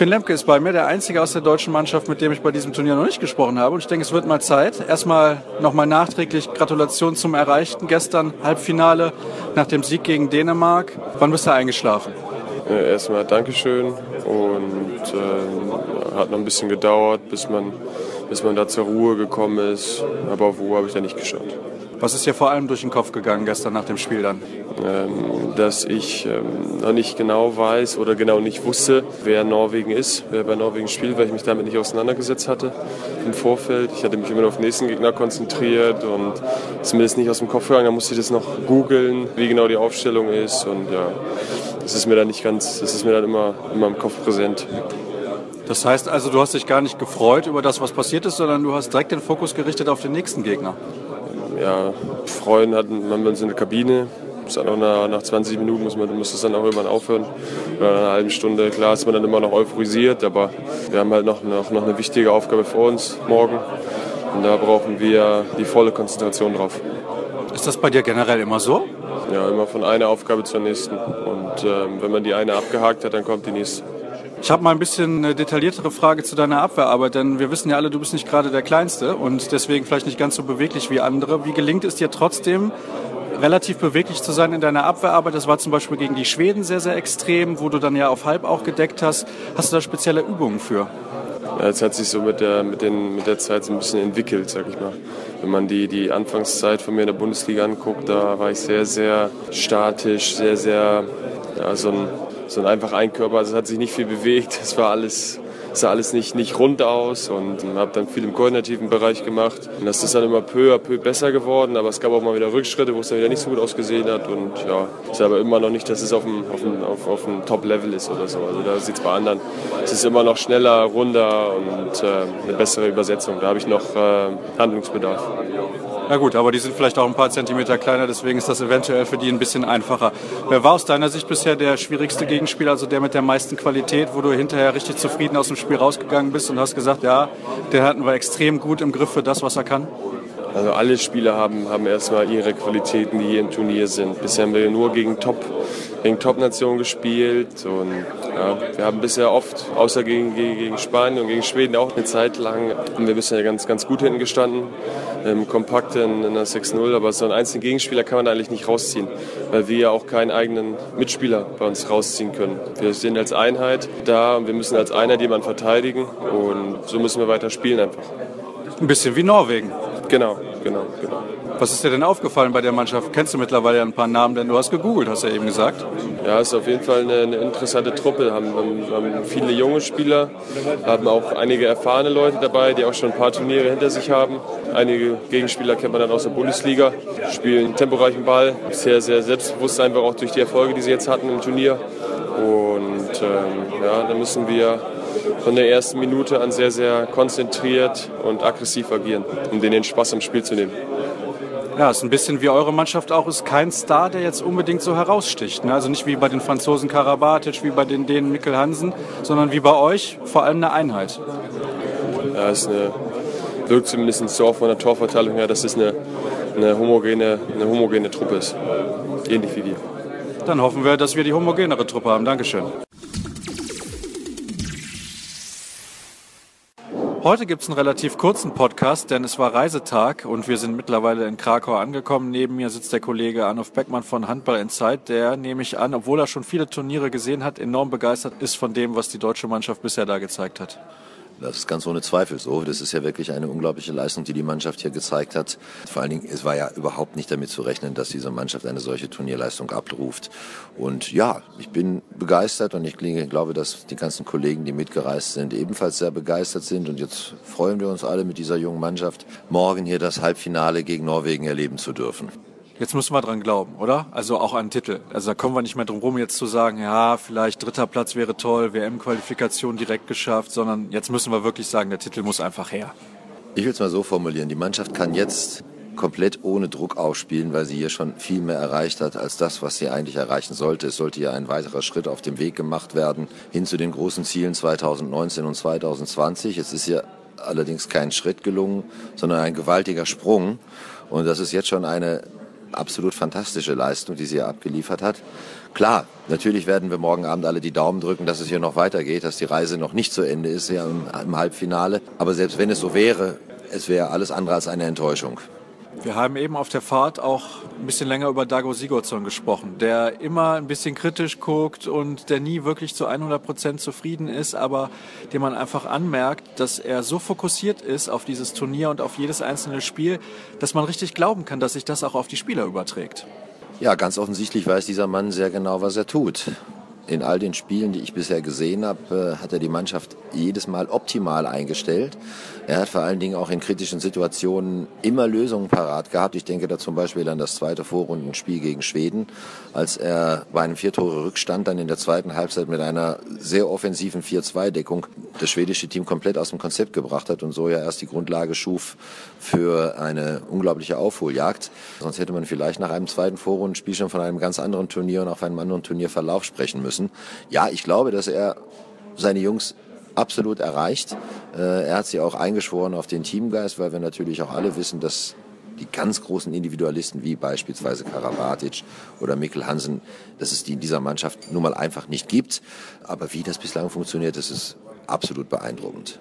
Finn Lemke ist bei mir, der einzige aus der deutschen Mannschaft, mit dem ich bei diesem Turnier noch nicht gesprochen habe. Und ich denke, es wird mal Zeit. Erstmal nochmal nachträglich Gratulation zum Erreichten. Gestern Halbfinale nach dem Sieg gegen Dänemark. Wann bist du eingeschlafen? Äh, erstmal Dankeschön und äh, hat noch ein bisschen gedauert, bis man, bis man da zur Ruhe gekommen ist. Aber auf Ruhe habe ich da nicht geschaut. Was ist dir vor allem durch den Kopf gegangen gestern nach dem Spiel dann? Ähm, dass ich ähm, noch nicht genau weiß oder genau nicht wusste, wer Norwegen ist, wer bei Norwegen spielt, weil ich mich damit nicht auseinandergesetzt hatte im Vorfeld. Ich hatte mich immer nur auf den nächsten Gegner konzentriert und das nicht aus dem Kopf gegangen. Da musste ich das noch googeln, wie genau die Aufstellung ist und ja, das ist mir dann nicht ganz, das ist mir dann immer, immer im Kopf präsent. Das heißt also, du hast dich gar nicht gefreut über das, was passiert ist, sondern du hast direkt den Fokus gerichtet auf den nächsten Gegner ja, freuen hatten man uns in der Kabine. Auch nach, nach 20 Minuten muss, man, muss das dann auch irgendwann aufhören. Oder nach einer halben Stunde, klar ist man dann immer noch euphorisiert, aber wir haben halt noch, noch, noch eine wichtige Aufgabe vor uns morgen. Und da brauchen wir die volle Konzentration drauf. Ist das bei dir generell immer so? Ja, immer von einer Aufgabe zur nächsten. Und ähm, wenn man die eine abgehakt hat, dann kommt die nächste. Ich habe mal ein bisschen eine detailliertere Frage zu deiner Abwehrarbeit, denn wir wissen ja alle, du bist nicht gerade der Kleinste und deswegen vielleicht nicht ganz so beweglich wie andere. Wie gelingt es dir trotzdem, relativ beweglich zu sein in deiner Abwehrarbeit? Das war zum Beispiel gegen die Schweden sehr, sehr extrem, wo du dann ja auf halb auch gedeckt hast. Hast du da spezielle Übungen für? Es hat sich so mit der, mit, den, mit der Zeit so ein bisschen entwickelt, sag ich mal. Wenn man die, die Anfangszeit von mir in der Bundesliga anguckt, da war ich sehr, sehr statisch, sehr, sehr ja, so ein sondern einfach ein Körper. Also es hat sich nicht viel bewegt. Es war alles, sah alles nicht, nicht rund aus und habe dann viel im koordinativen Bereich gemacht. Und das ist dann immer peu à peu besser geworden, aber es gab auch mal wieder Rückschritte, wo es dann wieder nicht so gut ausgesehen hat. Und ja, ist aber immer noch nicht, dass es auf dem, auf dem, auf, auf dem Top-Level ist oder so. Also da sieht es bei anderen. Es ist immer noch schneller, runder und äh, eine bessere Übersetzung. Da habe ich noch äh, Handlungsbedarf. Na gut, aber die sind vielleicht auch ein paar Zentimeter kleiner, deswegen ist das eventuell für die ein bisschen einfacher. Wer war aus deiner Sicht bisher der schwierigste Gegenspieler, also der mit der meisten Qualität, wo du hinterher richtig zufrieden aus dem Spiel rausgegangen bist und hast gesagt, ja, der hatten wir extrem gut im Griff für das, was er kann? Also alle Spieler haben, haben erstmal ihre Qualitäten, die hier im Turnier sind. Bisher haben wir nur gegen Top gegen Top-Nationen gespielt und ja, wir haben bisher oft, außer gegen, gegen, gegen, Spanien und gegen Schweden auch eine Zeit lang, haben wir bisher ganz, ganz gut hinten gestanden, ähm, kompakt in, in der 6-0, aber so einen einzelnen Gegenspieler kann man eigentlich nicht rausziehen, weil wir ja auch keinen eigenen Mitspieler bei uns rausziehen können. Wir sind als Einheit da und wir müssen als Einheit jemanden verteidigen und so müssen wir weiter spielen einfach. Ein bisschen wie Norwegen. Genau, genau, genau. Was ist dir denn aufgefallen bei der Mannschaft? Kennst du mittlerweile ein paar Namen, denn du hast gegoogelt, hast du ja eben gesagt. Ja, es ist auf jeden Fall eine, eine interessante Truppe. Haben, haben viele junge Spieler, haben auch einige erfahrene Leute dabei, die auch schon ein paar Turniere hinter sich haben. Einige Gegenspieler kennt man dann aus der Bundesliga, spielen temporeichen Ball, sehr, sehr selbstbewusst einfach auch durch die Erfolge, die sie jetzt hatten im Turnier. Und ähm, ja, da müssen wir von der ersten Minute an sehr, sehr konzentriert und aggressiv agieren, um denen den Spaß am Spiel zu nehmen. Ja, ist ein bisschen wie eure Mannschaft auch, ist kein Star, der jetzt unbedingt so heraussticht. Ne? Also nicht wie bei den Franzosen Karabatic, wie bei den Dänen Mikkel Hansen, sondern wie bei euch vor allem eine Einheit. Ja, es eine, wirkt zumindest so auch von der Torverteilung her, dass es eine, eine, homogene, eine homogene Truppe ist. Ähnlich wie wir. Dann hoffen wir, dass wir die homogenere Truppe haben. Dankeschön. Heute gibt es einen relativ kurzen Podcast, denn es war Reisetag und wir sind mittlerweile in Krakau angekommen. Neben mir sitzt der Kollege Arnulf Beckmann von Handball Insight, der nehme ich an, obwohl er schon viele Turniere gesehen hat, enorm begeistert ist von dem, was die deutsche Mannschaft bisher da gezeigt hat. Das ist ganz ohne Zweifel so. Das ist ja wirklich eine unglaubliche Leistung, die die Mannschaft hier gezeigt hat. Vor allen Dingen, es war ja überhaupt nicht damit zu rechnen, dass diese Mannschaft eine solche Turnierleistung abruft. Und ja, ich bin begeistert und ich glaube, dass die ganzen Kollegen, die mitgereist sind, ebenfalls sehr begeistert sind. Und jetzt freuen wir uns alle mit dieser jungen Mannschaft, morgen hier das Halbfinale gegen Norwegen erleben zu dürfen. Jetzt müssen wir dran glauben, oder? Also auch an Titel. Also da kommen wir nicht mehr drum rum, jetzt zu sagen, ja, vielleicht dritter Platz wäre toll, WM-Qualifikation direkt geschafft, sondern jetzt müssen wir wirklich sagen, der Titel muss einfach her. Ich will es mal so formulieren. Die Mannschaft kann jetzt komplett ohne Druck aufspielen, weil sie hier schon viel mehr erreicht hat als das, was sie eigentlich erreichen sollte. Es sollte ja ein weiterer Schritt auf dem Weg gemacht werden hin zu den großen Zielen 2019 und 2020. Es ist ja allerdings kein Schritt gelungen, sondern ein gewaltiger Sprung. Und das ist jetzt schon eine absolut fantastische Leistung, die sie hier abgeliefert hat. Klar, natürlich werden wir morgen Abend alle die Daumen drücken, dass es hier noch weitergeht, dass die Reise noch nicht zu Ende ist, ja im, im Halbfinale. Aber selbst wenn es so wäre, es wäre alles andere als eine Enttäuschung. Wir haben eben auf der Fahrt auch ein bisschen länger über Dago Sigurdsson gesprochen, der immer ein bisschen kritisch guckt und der nie wirklich zu 100 Prozent zufrieden ist, aber dem man einfach anmerkt, dass er so fokussiert ist auf dieses Turnier und auf jedes einzelne Spiel, dass man richtig glauben kann, dass sich das auch auf die Spieler überträgt. Ja, ganz offensichtlich weiß dieser Mann sehr genau, was er tut. In all den Spielen, die ich bisher gesehen habe, äh, hat er die Mannschaft jedes Mal optimal eingestellt. Er hat vor allen Dingen auch in kritischen Situationen immer Lösungen parat gehabt. Ich denke da zum Beispiel an das zweite Vorrundenspiel gegen Schweden, als er bei einem Vier-Tore-Rückstand dann in der zweiten Halbzeit mit einer sehr offensiven 4-2-Deckung das schwedische Team komplett aus dem Konzept gebracht hat und so ja erst die Grundlage schuf für eine unglaubliche Aufholjagd. Sonst hätte man vielleicht nach einem zweiten Vorrundenspiel schon von einem ganz anderen Turnier und auf einem anderen Turnierverlauf sprechen müssen. Ja, ich glaube, dass er seine Jungs absolut erreicht. Äh, er hat sie auch eingeschworen auf den Teamgeist, weil wir natürlich auch alle wissen, dass die ganz großen Individualisten wie beispielsweise Karabatic oder Mikkel Hansen, dass es die in dieser Mannschaft nun mal einfach nicht gibt. Aber wie das bislang funktioniert, das ist absolut beeindruckend.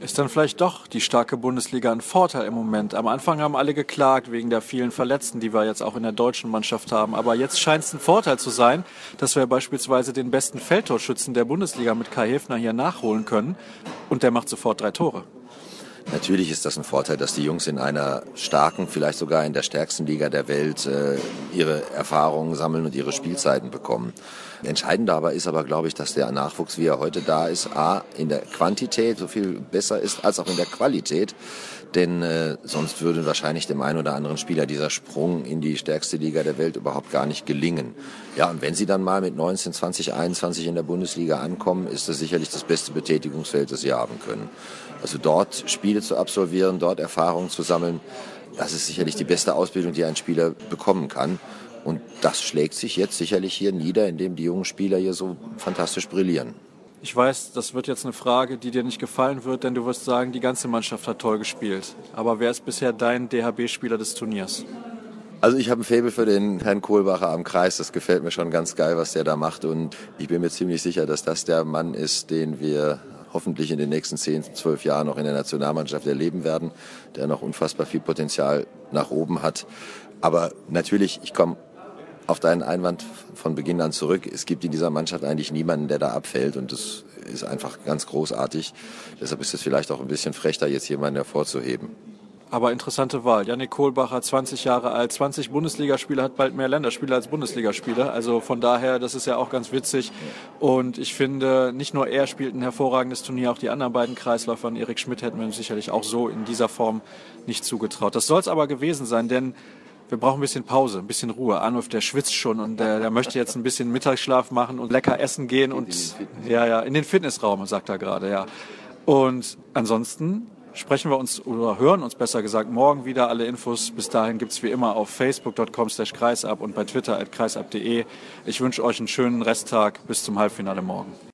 Ist dann vielleicht doch die starke Bundesliga ein Vorteil im Moment? Am Anfang haben alle geklagt wegen der vielen Verletzten, die wir jetzt auch in der deutschen Mannschaft haben. Aber jetzt scheint es ein Vorteil zu sein, dass wir beispielsweise den besten Feldtorschützen der Bundesliga mit Kai Hefner hier nachholen können. Und der macht sofort drei Tore. Natürlich ist das ein Vorteil, dass die Jungs in einer starken, vielleicht sogar in der stärksten Liga der Welt äh, ihre Erfahrungen sammeln und ihre Spielzeiten bekommen. Entscheidend dabei ist aber, glaube ich, dass der Nachwuchs, wie er heute da ist, a in der Quantität so viel besser ist als auch in der Qualität. Denn äh, sonst würde wahrscheinlich dem einen oder anderen Spieler dieser Sprung in die stärkste Liga der Welt überhaupt gar nicht gelingen. Ja, und wenn sie dann mal mit 19, 20, 21 in der Bundesliga ankommen, ist das sicherlich das beste Betätigungsfeld, das sie haben können. Also dort Spiele zu absolvieren, dort Erfahrungen zu sammeln, das ist sicherlich die beste Ausbildung, die ein Spieler bekommen kann. Und das schlägt sich jetzt sicherlich hier nieder, indem die jungen Spieler hier so fantastisch brillieren. Ich weiß, das wird jetzt eine Frage, die dir nicht gefallen wird, denn du wirst sagen, die ganze Mannschaft hat toll gespielt. Aber wer ist bisher dein DHB-Spieler des Turniers? Also ich habe ein Faible für den Herrn Kohlbacher am Kreis. Das gefällt mir schon ganz geil, was der da macht. Und ich bin mir ziemlich sicher, dass das der Mann ist, den wir hoffentlich in den nächsten 10, 12 Jahren noch in der Nationalmannschaft erleben werden, der noch unfassbar viel Potenzial nach oben hat. Aber natürlich, ich komme auf deinen Einwand von Beginn an zurück. Es gibt in dieser Mannschaft eigentlich niemanden, der da abfällt und das ist einfach ganz großartig. Deshalb ist es vielleicht auch ein bisschen frecher, jetzt jemanden hervorzuheben. Aber interessante Wahl. Janik Kohlbacher, 20 Jahre alt, 20 Bundesligaspieler, hat bald mehr Länderspiele als Bundesligaspieler. Also von daher, das ist ja auch ganz witzig. Und ich finde, nicht nur er spielt ein hervorragendes Turnier, auch die anderen beiden Kreisläufer, Erik Schmidt hätten wir sicherlich auch so in dieser Form nicht zugetraut. Das soll es aber gewesen sein, denn wir brauchen ein bisschen Pause, ein bisschen Ruhe. Arnulf, der schwitzt schon und der, der möchte jetzt ein bisschen Mittagsschlaf machen und lecker essen gehen und ja, ja, in den Fitnessraum, sagt er gerade, ja. Und ansonsten sprechen wir uns oder hören uns besser gesagt morgen wieder. Alle Infos bis dahin gibt's wie immer auf facebook.com slash kreisab und bei twitter at kreisab.de. Ich wünsche euch einen schönen Resttag bis zum Halbfinale morgen.